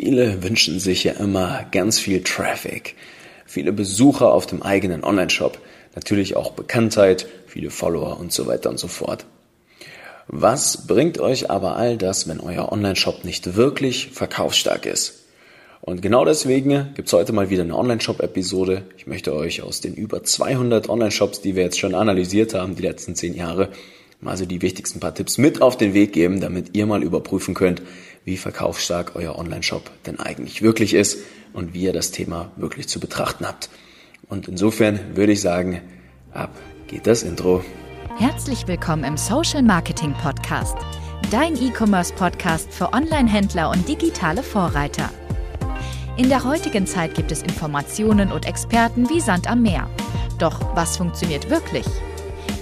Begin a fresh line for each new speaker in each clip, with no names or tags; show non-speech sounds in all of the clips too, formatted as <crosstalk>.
Viele wünschen sich ja immer ganz viel Traffic, viele Besucher auf dem eigenen Online-Shop, natürlich auch Bekanntheit, viele Follower und so weiter und so fort. Was bringt euch aber all das, wenn euer Online-Shop nicht wirklich verkaufsstark ist? Und genau deswegen gibt's heute mal wieder eine Online-Shop-Episode. Ich möchte euch aus den über 200 Online-Shops, die wir jetzt schon analysiert haben, die letzten 10 Jahre, also die wichtigsten paar Tipps mit auf den Weg geben, damit ihr mal überprüfen könnt, wie verkaufsstark euer Online-Shop denn eigentlich wirklich ist und wie ihr das Thema wirklich zu betrachten habt. Und insofern würde ich sagen, ab geht das Intro.
Herzlich willkommen im Social Marketing Podcast, dein E-Commerce Podcast für Online-Händler und digitale Vorreiter. In der heutigen Zeit gibt es Informationen und Experten wie Sand am Meer. Doch was funktioniert wirklich?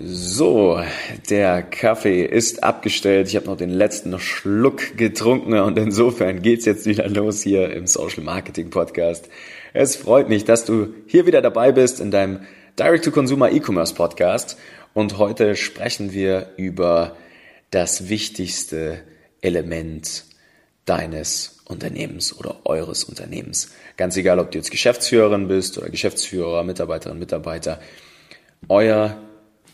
So, der Kaffee ist abgestellt. Ich habe noch den letzten Schluck getrunken und insofern geht's jetzt wieder los hier im Social Marketing Podcast. Es freut mich, dass du hier wieder dabei bist in deinem Direct to Consumer E-Commerce Podcast und heute sprechen wir über das wichtigste Element deines Unternehmens oder eures Unternehmens. Ganz egal, ob du jetzt Geschäftsführerin bist oder Geschäftsführer, Mitarbeiterin, Mitarbeiter. Euer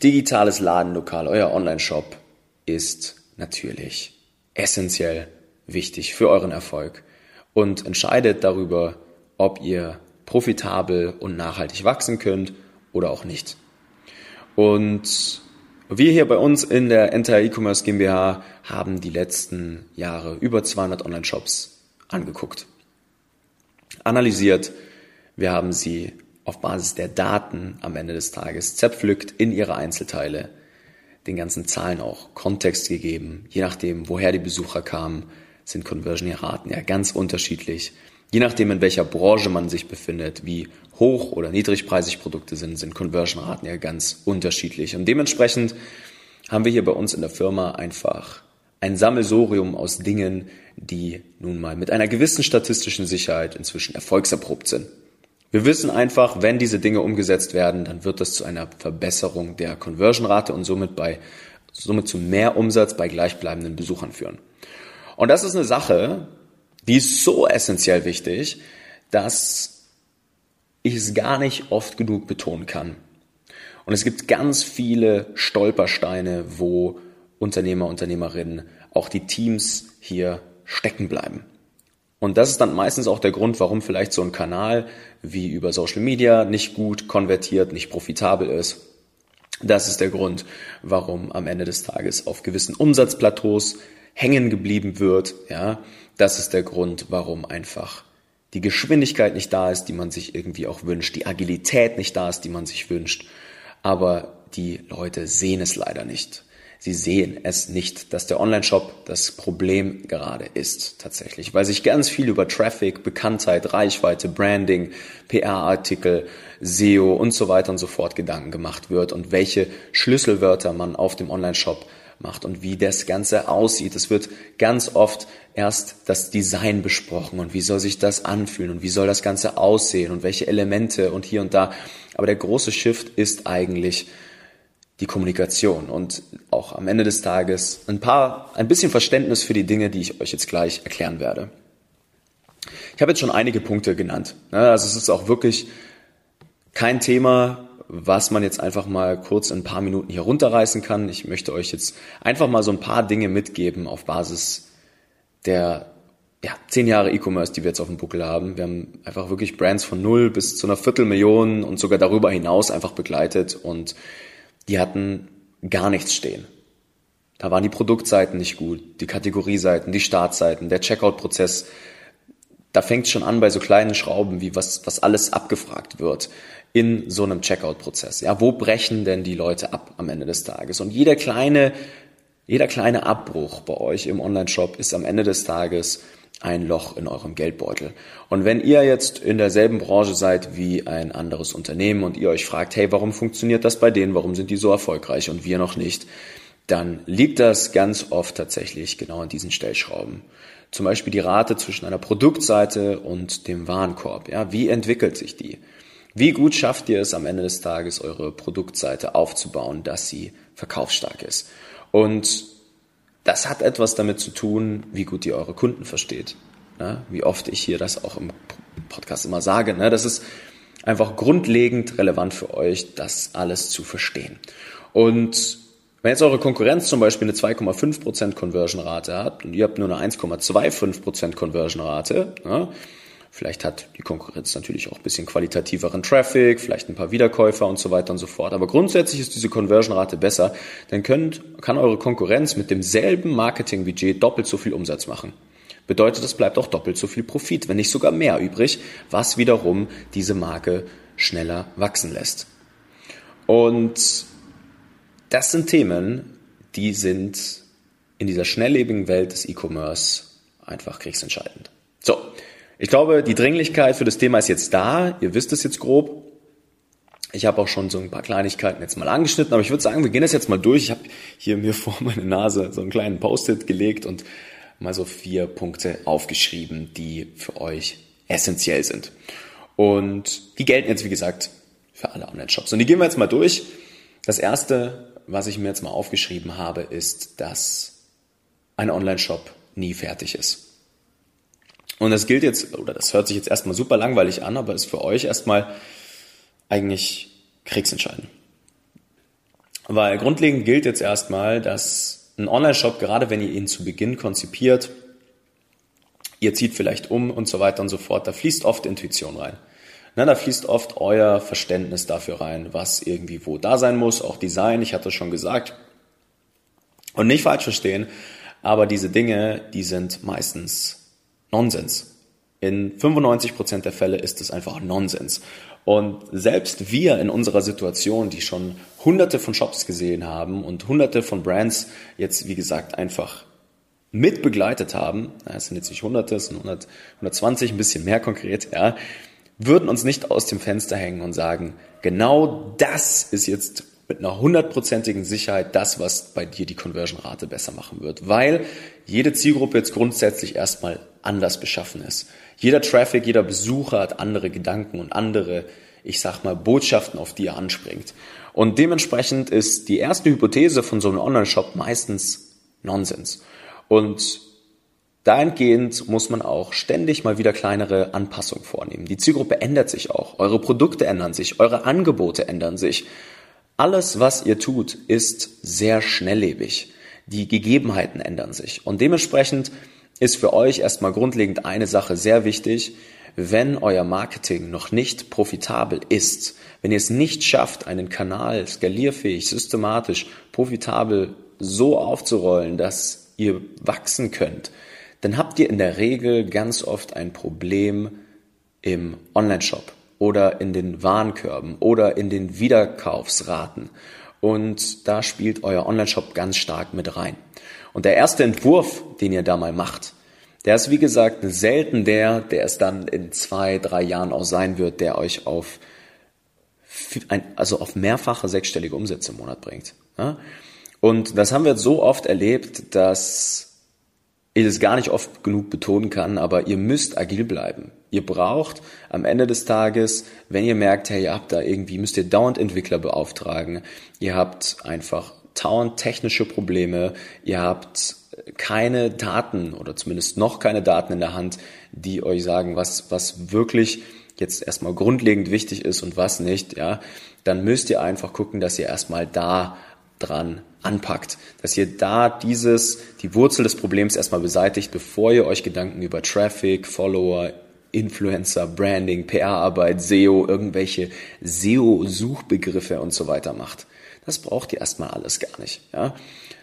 digitales Ladenlokal, euer Online-Shop ist natürlich essentiell wichtig für euren Erfolg und entscheidet darüber, ob ihr profitabel und nachhaltig wachsen könnt oder auch nicht. Und wir hier bei uns in der Enter E-Commerce GmbH haben die letzten Jahre über 200 Online-Shops angeguckt, analysiert. Wir haben sie auf Basis der Daten am Ende des Tages zerpflückt in ihre Einzelteile, den ganzen Zahlen auch Kontext gegeben. Je nachdem, woher die Besucher kamen, sind Conversion-Raten ja ganz unterschiedlich. Je nachdem, in welcher Branche man sich befindet, wie hoch oder niedrigpreisig Produkte sind, sind Conversion-Raten ja ganz unterschiedlich. Und dementsprechend haben wir hier bei uns in der Firma einfach ein Sammelsorium aus Dingen, die nun mal mit einer gewissen statistischen Sicherheit inzwischen erfolgserprobt sind. Wir wissen einfach, wenn diese Dinge umgesetzt werden, dann wird das zu einer Verbesserung der Conversion-Rate und somit bei, somit zu mehr Umsatz bei gleichbleibenden Besuchern führen. Und das ist eine Sache, die ist so essentiell wichtig, dass ich es gar nicht oft genug betonen kann. Und es gibt ganz viele Stolpersteine, wo Unternehmer, Unternehmerinnen, auch die Teams hier stecken bleiben. Und das ist dann meistens auch der Grund, warum vielleicht so ein Kanal wie über Social Media nicht gut konvertiert, nicht profitabel ist. Das ist der Grund, warum am Ende des Tages auf gewissen Umsatzplateaus hängen geblieben wird. Ja, das ist der Grund, warum einfach die Geschwindigkeit nicht da ist, die man sich irgendwie auch wünscht, die Agilität nicht da ist, die man sich wünscht. Aber die Leute sehen es leider nicht. Sie sehen es nicht, dass der Online-Shop das Problem gerade ist, tatsächlich, weil sich ganz viel über Traffic, Bekanntheit, Reichweite, Branding, PR-Artikel, SEO und so weiter und so fort Gedanken gemacht wird und welche Schlüsselwörter man auf dem Online-Shop macht und wie das Ganze aussieht. Es wird ganz oft erst das Design besprochen und wie soll sich das anfühlen und wie soll das Ganze aussehen und welche Elemente und hier und da. Aber der große Shift ist eigentlich, die Kommunikation und auch am Ende des Tages ein paar, ein bisschen Verständnis für die Dinge, die ich euch jetzt gleich erklären werde. Ich habe jetzt schon einige Punkte genannt. Also es ist auch wirklich kein Thema, was man jetzt einfach mal kurz in ein paar Minuten hier runterreißen kann. Ich möchte euch jetzt einfach mal so ein paar Dinge mitgeben auf Basis der ja, zehn Jahre E-Commerce, die wir jetzt auf dem Buckel haben. Wir haben einfach wirklich Brands von null bis zu einer Viertelmillion und sogar darüber hinaus einfach begleitet und die hatten gar nichts stehen. Da waren die Produktseiten nicht gut, die Kategorieseiten, die Startseiten, der Checkout-Prozess. Da fängt es schon an bei so kleinen Schrauben, wie was, was alles abgefragt wird in so einem Checkout-Prozess. Ja, wo brechen denn die Leute ab am Ende des Tages? Und jeder kleine, jeder kleine Abbruch bei euch im Online-Shop ist am Ende des Tages ein Loch in eurem Geldbeutel. Und wenn ihr jetzt in derselben Branche seid wie ein anderes Unternehmen und ihr euch fragt, hey, warum funktioniert das bei denen? Warum sind die so erfolgreich und wir noch nicht? Dann liegt das ganz oft tatsächlich genau an diesen Stellschrauben. Zum Beispiel die Rate zwischen einer Produktseite und dem Warenkorb. Ja, wie entwickelt sich die? Wie gut schafft ihr es am Ende des Tages, eure Produktseite aufzubauen, dass sie verkaufsstark ist? Und das hat etwas damit zu tun, wie gut ihr eure Kunden versteht. Ne? Wie oft ich hier das auch im Podcast immer sage. Ne? Das ist einfach grundlegend relevant für euch, das alles zu verstehen. Und wenn jetzt eure Konkurrenz zum Beispiel eine 2,5% Conversion-Rate hat und ihr habt nur eine 1,25% Conversion-Rate, ne? Vielleicht hat die Konkurrenz natürlich auch ein bisschen qualitativeren Traffic, vielleicht ein paar Wiederkäufer und so weiter und so fort. Aber grundsätzlich ist diese Conversion-Rate besser. Dann könnt, kann eure Konkurrenz mit demselben Marketingbudget doppelt so viel Umsatz machen. Bedeutet, es bleibt auch doppelt so viel Profit, wenn nicht sogar mehr übrig, was wiederum diese Marke schneller wachsen lässt. Und das sind Themen, die sind in dieser schnelllebigen Welt des E-Commerce einfach kriegsentscheidend. So, ich glaube, die Dringlichkeit für das Thema ist jetzt da. Ihr wisst es jetzt grob. Ich habe auch schon so ein paar Kleinigkeiten jetzt mal angeschnitten, aber ich würde sagen, wir gehen das jetzt mal durch. Ich habe hier mir <laughs> vor meine Nase so einen kleinen Post-it gelegt und mal so vier Punkte aufgeschrieben, die für euch essentiell sind. Und die gelten jetzt, wie gesagt, für alle Online-Shops. Und die gehen wir jetzt mal durch. Das erste, was ich mir jetzt mal aufgeschrieben habe, ist, dass ein Online-Shop nie fertig ist. Und das gilt jetzt, oder das hört sich jetzt erstmal super langweilig an, aber ist für euch erstmal eigentlich kriegsentscheidend. Weil grundlegend gilt jetzt erstmal, dass ein Online-Shop, gerade wenn ihr ihn zu Beginn konzipiert, ihr zieht vielleicht um und so weiter und so fort, da fließt oft Intuition rein. Na, da fließt oft euer Verständnis dafür rein, was irgendwie wo da sein muss, auch Design, ich hatte schon gesagt. Und nicht falsch verstehen, aber diese Dinge, die sind meistens Nonsens. In 95% der Fälle ist es einfach Nonsens. Und selbst wir in unserer Situation, die schon hunderte von Shops gesehen haben und hunderte von Brands jetzt, wie gesagt, einfach mit begleitet haben, es sind jetzt nicht hunderte, es sind 100, 120, ein bisschen mehr konkret, ja, würden uns nicht aus dem Fenster hängen und sagen, genau das ist jetzt mit einer hundertprozentigen Sicherheit das, was bei dir die Conversion-Rate besser machen wird, weil jede Zielgruppe jetzt grundsätzlich erstmal anders beschaffen ist. Jeder Traffic, jeder Besucher hat andere Gedanken und andere, ich sag mal, Botschaften, auf die er anspringt. Und dementsprechend ist die erste Hypothese von so einem Online-Shop meistens Nonsens. Und dahingehend muss man auch ständig mal wieder kleinere Anpassungen vornehmen. Die Zielgruppe ändert sich auch. Eure Produkte ändern sich. Eure Angebote ändern sich. Alles, was ihr tut, ist sehr schnelllebig. Die Gegebenheiten ändern sich. Und dementsprechend ist für euch erstmal grundlegend eine Sache sehr wichtig. Wenn euer Marketing noch nicht profitabel ist, wenn ihr es nicht schafft, einen Kanal skalierfähig, systematisch, profitabel so aufzurollen, dass ihr wachsen könnt, dann habt ihr in der Regel ganz oft ein Problem im Online-Shop oder in den Warenkörben oder in den Wiederkaufsraten. Und da spielt euer Online-Shop ganz stark mit rein. Und der erste Entwurf, den ihr da mal macht, der ist wie gesagt selten der, der es dann in zwei, drei Jahren auch sein wird, der euch auf, also auf mehrfache sechsstellige Umsätze im Monat bringt. Und das haben wir so oft erlebt, dass ich es gar nicht oft genug betonen kann, aber ihr müsst agil bleiben. Ihr braucht am Ende des Tages, wenn ihr merkt, hey, ihr habt da irgendwie, müsst ihr dauernd Entwickler beauftragen, ihr habt einfach dauernd technische Probleme, ihr habt keine Daten oder zumindest noch keine Daten in der Hand, die euch sagen, was, was wirklich jetzt erstmal grundlegend wichtig ist und was nicht, ja, dann müsst ihr einfach gucken, dass ihr erstmal da dran anpackt, dass ihr da dieses, die Wurzel des Problems erstmal beseitigt, bevor ihr euch Gedanken über Traffic, Follower, Influencer, Branding, PR-Arbeit, SEO, irgendwelche SEO-Suchbegriffe und so weiter macht. Das braucht ihr erstmal alles gar nicht. Ja?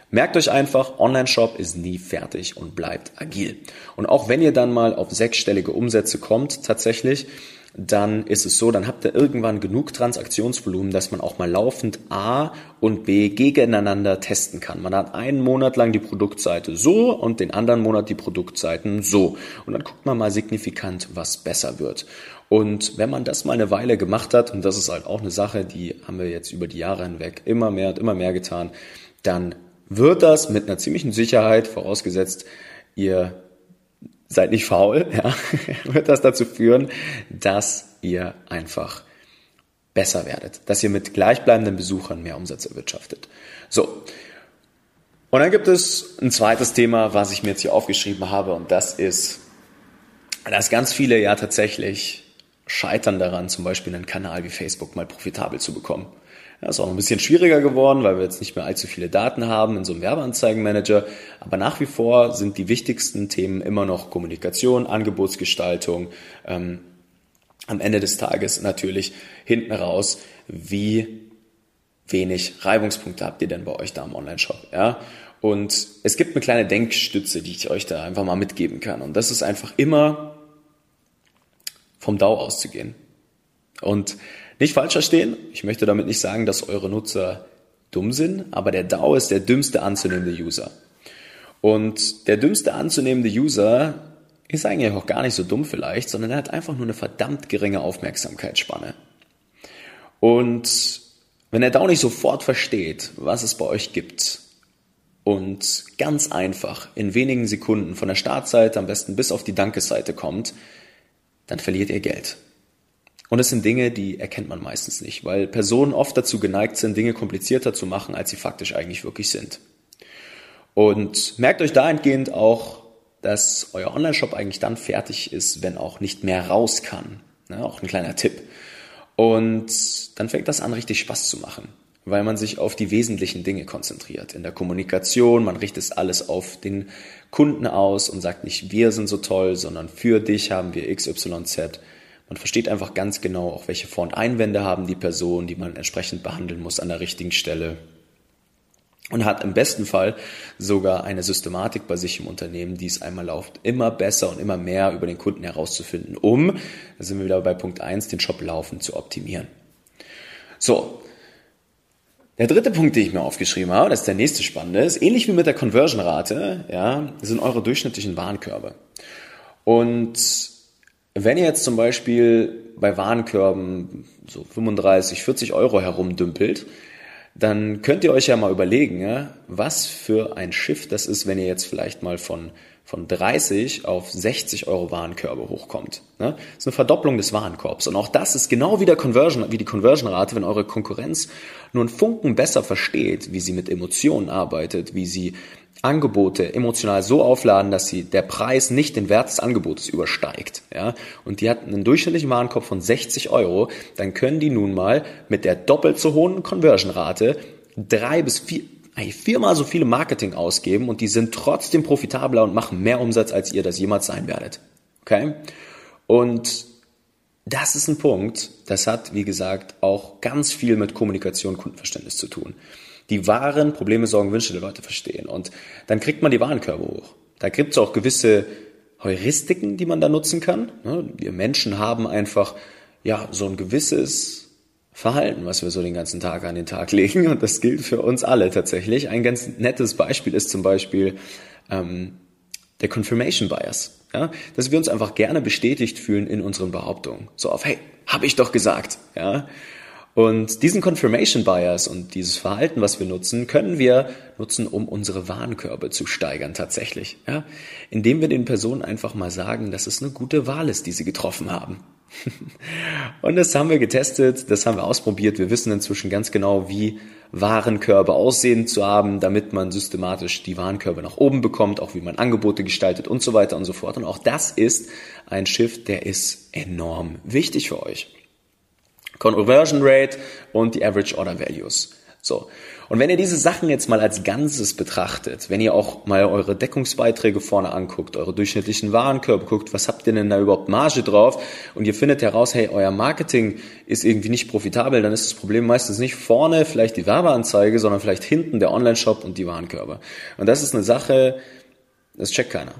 Merkt euch einfach, Online-Shop ist nie fertig und bleibt agil. Und auch wenn ihr dann mal auf sechsstellige Umsätze kommt, tatsächlich, dann ist es so, dann habt ihr irgendwann genug Transaktionsvolumen, dass man auch mal laufend A und B gegeneinander testen kann. Man hat einen Monat lang die Produktseite so und den anderen Monat die Produktseiten so. Und dann guckt man mal signifikant, was besser wird. Und wenn man das mal eine Weile gemacht hat, und das ist halt auch eine Sache, die haben wir jetzt über die Jahre hinweg immer mehr und immer mehr getan, dann wird das mit einer ziemlichen Sicherheit, vorausgesetzt, ihr seid nicht faul, <laughs> ja, wird das dazu führen, dass ihr einfach besser werdet, dass ihr mit gleichbleibenden Besuchern mehr Umsatz erwirtschaftet. So. Und dann gibt es ein zweites Thema, was ich mir jetzt hier aufgeschrieben habe, und das ist, dass ganz viele ja tatsächlich scheitern daran, zum Beispiel einen Kanal wie Facebook mal profitabel zu bekommen. Ja, ist auch ein bisschen schwieriger geworden, weil wir jetzt nicht mehr allzu viele Daten haben in so einem Werbeanzeigenmanager. Aber nach wie vor sind die wichtigsten Themen immer noch Kommunikation, Angebotsgestaltung. Ähm, am Ende des Tages natürlich hinten raus, wie wenig Reibungspunkte habt ihr denn bei euch da im Online-Shop, ja? Und es gibt eine kleine Denkstütze, die ich euch da einfach mal mitgeben kann. Und das ist einfach immer vom DAO auszugehen. Und nicht falsch verstehen, ich möchte damit nicht sagen, dass eure Nutzer dumm sind, aber der DAO ist der dümmste anzunehmende User. Und der dümmste anzunehmende User ist eigentlich auch gar nicht so dumm vielleicht, sondern er hat einfach nur eine verdammt geringe Aufmerksamkeitsspanne. Und wenn der DAO nicht sofort versteht, was es bei euch gibt und ganz einfach in wenigen Sekunden von der Startseite am besten bis auf die Dankesseite kommt, dann verliert ihr Geld. Und es sind Dinge, die erkennt man meistens nicht, weil Personen oft dazu geneigt sind, Dinge komplizierter zu machen, als sie faktisch eigentlich wirklich sind. Und merkt euch dahingehend auch, dass euer Online-Shop eigentlich dann fertig ist, wenn auch nicht mehr raus kann. Ja, auch ein kleiner Tipp. Und dann fängt das an, richtig Spaß zu machen, weil man sich auf die wesentlichen Dinge konzentriert. In der Kommunikation, man richtet alles auf den Kunden aus und sagt nicht, wir sind so toll, sondern für dich haben wir XYZ man versteht einfach ganz genau, auch welche Vor- und Einwände haben die Personen, die man entsprechend behandeln muss an der richtigen Stelle. Und hat im besten Fall sogar eine Systematik bei sich im Unternehmen, die es einmal läuft, immer besser und immer mehr über den Kunden herauszufinden, um, da sind wir wieder bei Punkt eins, den Shop laufend zu optimieren. So, der dritte Punkt, den ich mir aufgeschrieben habe, das ist der nächste spannende, ist ähnlich wie mit der Conversion-Rate, ja, sind eure durchschnittlichen Warenkörbe. Und wenn ihr jetzt zum Beispiel bei Warenkörben so 35, 40 Euro herumdümpelt, dann könnt ihr euch ja mal überlegen, ja, was für ein Schiff das ist, wenn ihr jetzt vielleicht mal von, von 30 auf 60 Euro Warenkörbe hochkommt. Ne? Das ist eine Verdopplung des Warenkorbs. Und auch das ist genau wie, der Conversion, wie die Conversion-Rate, wenn eure Konkurrenz nur einen Funken besser versteht, wie sie mit Emotionen arbeitet, wie sie Angebote emotional so aufladen, dass sie der Preis nicht den Wert des Angebotes übersteigt, ja, und die hat einen durchschnittlichen Warenkorb von 60 Euro, dann können die nun mal mit der doppelt so hohen Conversion-Rate drei bis vier, viermal so viele Marketing ausgeben und die sind trotzdem profitabler und machen mehr Umsatz, als ihr das jemals sein werdet. Okay? Und das ist ein Punkt, das hat, wie gesagt, auch ganz viel mit Kommunikation, Kundenverständnis zu tun die wahren Probleme, Sorgen, Wünsche der Leute verstehen. Und dann kriegt man die Warenkörbe hoch. Da gibt es auch gewisse Heuristiken, die man da nutzen kann. Ne? Wir Menschen haben einfach ja so ein gewisses Verhalten, was wir so den ganzen Tag an den Tag <laughs> legen. Und das gilt für uns alle tatsächlich. Ein ganz nettes Beispiel ist zum Beispiel ähm, der Confirmation Bias. Ja? Dass wir uns einfach gerne bestätigt fühlen in unseren Behauptungen. So auf, hey, habe ich doch gesagt. Ja? Und diesen Confirmation Bias und dieses Verhalten, was wir nutzen, können wir nutzen, um unsere Warenkörbe zu steigern tatsächlich. Ja? Indem wir den Personen einfach mal sagen, dass es eine gute Wahl ist, die sie getroffen haben. <laughs> und das haben wir getestet, das haben wir ausprobiert. Wir wissen inzwischen ganz genau, wie Warenkörbe aussehen zu haben, damit man systematisch die Warenkörbe nach oben bekommt, auch wie man Angebote gestaltet und so weiter und so fort. Und auch das ist ein Shift, der ist enorm wichtig für euch. Conversion Rate und die Average Order Values. So. Und wenn ihr diese Sachen jetzt mal als Ganzes betrachtet, wenn ihr auch mal eure Deckungsbeiträge vorne anguckt, eure durchschnittlichen Warenkörbe guckt, was habt ihr denn da überhaupt Marge drauf und ihr findet heraus, hey, euer Marketing ist irgendwie nicht profitabel, dann ist das Problem meistens nicht vorne vielleicht die Werbeanzeige, sondern vielleicht hinten der Online-Shop und die Warenkörbe. Und das ist eine Sache, das checkt keiner.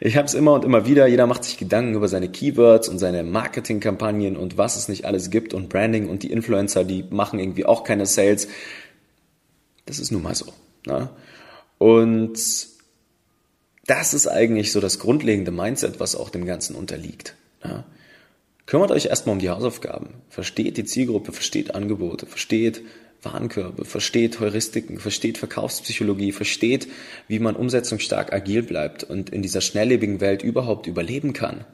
Ich habe es immer und immer wieder, jeder macht sich Gedanken über seine Keywords und seine Marketingkampagnen und was es nicht alles gibt und Branding und die Influencer, die machen irgendwie auch keine Sales. Das ist nun mal so. Ne? Und das ist eigentlich so das grundlegende Mindset, was auch dem Ganzen unterliegt. Ne? Kümmert euch erstmal um die Hausaufgaben. Versteht die Zielgruppe, versteht Angebote, versteht Warenkörbe, versteht Heuristiken, versteht Verkaufspsychologie, versteht, wie man umsetzungsstark agil bleibt und in dieser schnelllebigen Welt überhaupt überleben kann.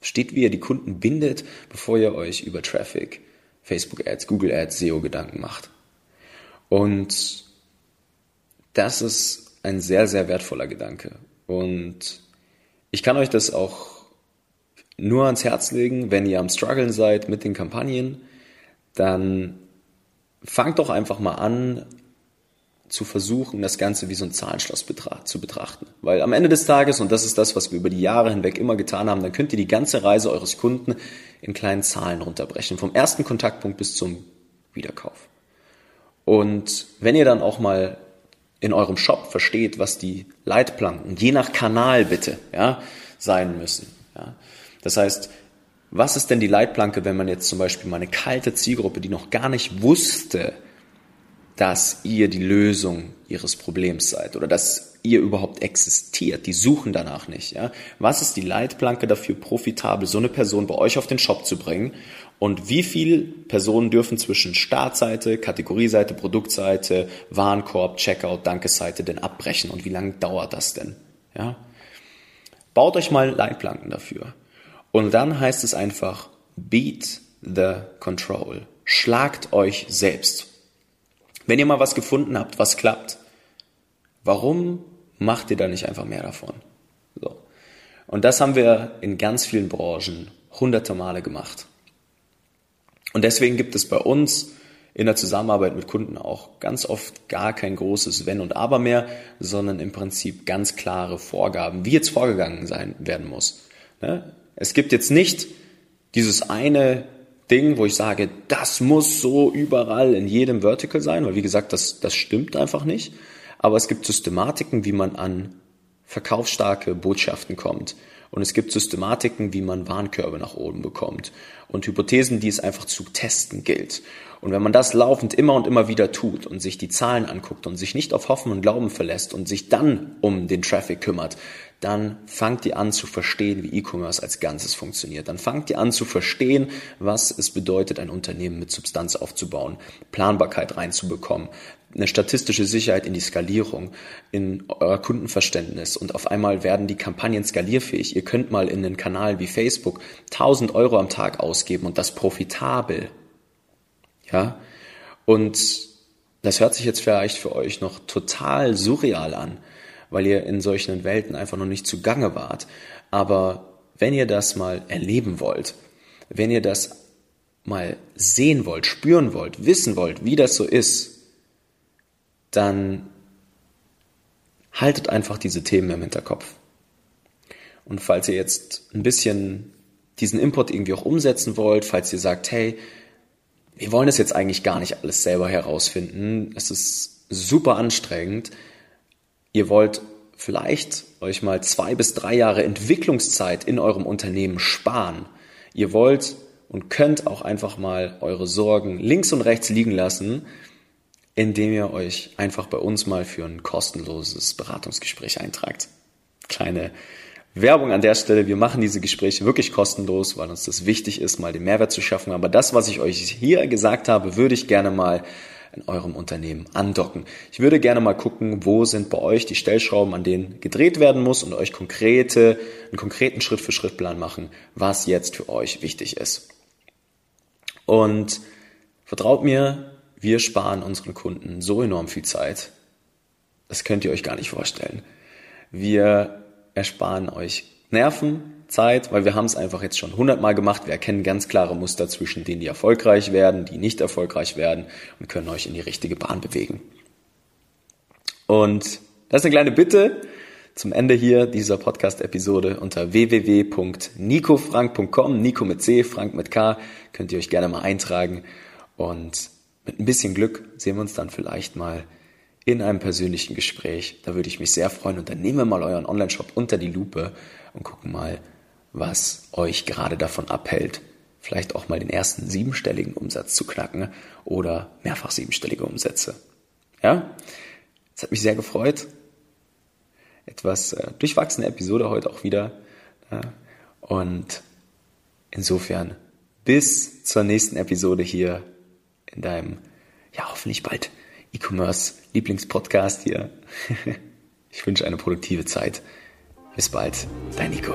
Versteht, wie ihr die Kunden bindet, bevor ihr euch über Traffic, Facebook Ads, Google Ads, SEO Gedanken macht. Und das ist ein sehr, sehr wertvoller Gedanke. Und ich kann euch das auch nur ans Herz legen, wenn ihr am Struggeln seid mit den Kampagnen, dann fangt doch einfach mal an, zu versuchen, das Ganze wie so ein Zahlenschloss zu betrachten. Weil am Ende des Tages, und das ist das, was wir über die Jahre hinweg immer getan haben, dann könnt ihr die ganze Reise eures Kunden in kleinen Zahlen runterbrechen. Vom ersten Kontaktpunkt bis zum Wiederkauf. Und wenn ihr dann auch mal in eurem Shop versteht, was die Leitplanken, je nach Kanal bitte, ja, sein müssen. Ja. Das heißt, was ist denn die Leitplanke, wenn man jetzt zum Beispiel mal eine kalte Zielgruppe, die noch gar nicht wusste, dass ihr die Lösung ihres Problems seid oder dass ihr überhaupt existiert. Die suchen danach nicht. Ja? Was ist die Leitplanke dafür, profitabel so eine Person bei euch auf den Shop zu bringen? Und wie viele Personen dürfen zwischen Startseite, Kategorieseite, Produktseite, Warenkorb, Checkout, Dankeseite denn abbrechen? Und wie lange dauert das denn? Ja? Baut euch mal Leitplanken dafür. Und dann heißt es einfach, beat the control. Schlagt euch selbst. Wenn ihr mal was gefunden habt, was klappt, warum macht ihr da nicht einfach mehr davon? So. Und das haben wir in ganz vielen Branchen hunderte Male gemacht. Und deswegen gibt es bei uns in der Zusammenarbeit mit Kunden auch ganz oft gar kein großes Wenn und Aber mehr, sondern im Prinzip ganz klare Vorgaben, wie jetzt vorgegangen sein werden muss. Ne? Es gibt jetzt nicht dieses eine Ding, wo ich sage, das muss so überall in jedem Vertical sein, weil wie gesagt, das, das stimmt einfach nicht. Aber es gibt Systematiken, wie man an verkaufsstarke Botschaften kommt. Und es gibt Systematiken, wie man Warenkörbe nach oben bekommt. Und Hypothesen, die es einfach zu testen gilt. Und wenn man das laufend immer und immer wieder tut und sich die Zahlen anguckt und sich nicht auf Hoffen und Glauben verlässt und sich dann um den Traffic kümmert, dann fangt ihr an zu verstehen, wie E-Commerce als Ganzes funktioniert. Dann fangt ihr an zu verstehen, was es bedeutet, ein Unternehmen mit Substanz aufzubauen, Planbarkeit reinzubekommen, eine statistische Sicherheit in die Skalierung, in euer Kundenverständnis und auf einmal werden die Kampagnen skalierfähig. Ihr könnt mal in einen Kanal wie Facebook 1000 Euro am Tag ausgeben und das profitabel. Ja? Und das hört sich jetzt vielleicht für euch noch total surreal an weil ihr in solchen Welten einfach noch nicht zugange wart. Aber wenn ihr das mal erleben wollt, wenn ihr das mal sehen wollt, spüren wollt, wissen wollt, wie das so ist, dann haltet einfach diese Themen im Hinterkopf. Und falls ihr jetzt ein bisschen diesen Input irgendwie auch umsetzen wollt, falls ihr sagt, hey, wir wollen es jetzt eigentlich gar nicht alles selber herausfinden, es ist super anstrengend, Ihr wollt vielleicht euch mal zwei bis drei Jahre Entwicklungszeit in eurem Unternehmen sparen. Ihr wollt und könnt auch einfach mal eure Sorgen links und rechts liegen lassen, indem ihr euch einfach bei uns mal für ein kostenloses Beratungsgespräch eintragt. Kleine Werbung an der Stelle. Wir machen diese Gespräche wirklich kostenlos, weil uns das wichtig ist, mal den Mehrwert zu schaffen. Aber das, was ich euch hier gesagt habe, würde ich gerne mal in eurem Unternehmen andocken. Ich würde gerne mal gucken, wo sind bei euch die Stellschrauben, an denen gedreht werden muss und euch konkrete, einen konkreten Schritt-für-Schritt-Plan machen, was jetzt für euch wichtig ist. Und vertraut mir, wir sparen unseren Kunden so enorm viel Zeit. Das könnt ihr euch gar nicht vorstellen. Wir ersparen euch Nerven, Zeit, weil wir haben es einfach jetzt schon hundertmal gemacht. Wir erkennen ganz klare Muster zwischen denen, die erfolgreich werden, die nicht erfolgreich werden und können euch in die richtige Bahn bewegen. Und das ist eine kleine Bitte zum Ende hier dieser Podcast-Episode unter www.nicofrank.com, Nico mit C, Frank mit K, könnt ihr euch gerne mal eintragen und mit ein bisschen Glück sehen wir uns dann vielleicht mal in einem persönlichen Gespräch. Da würde ich mich sehr freuen. Und dann nehmen wir mal euren Online-Shop unter die Lupe und gucken mal, was euch gerade davon abhält, vielleicht auch mal den ersten siebenstelligen Umsatz zu knacken oder mehrfach siebenstellige Umsätze. Ja, es hat mich sehr gefreut. Etwas äh, durchwachsene Episode heute auch wieder. Ja. Und insofern bis zur nächsten Episode hier in deinem, ja hoffentlich bald E-Commerce Lieblingspodcast hier. <laughs> Ich wünsche eine produktive Zeit. Bis bald, dein Nico.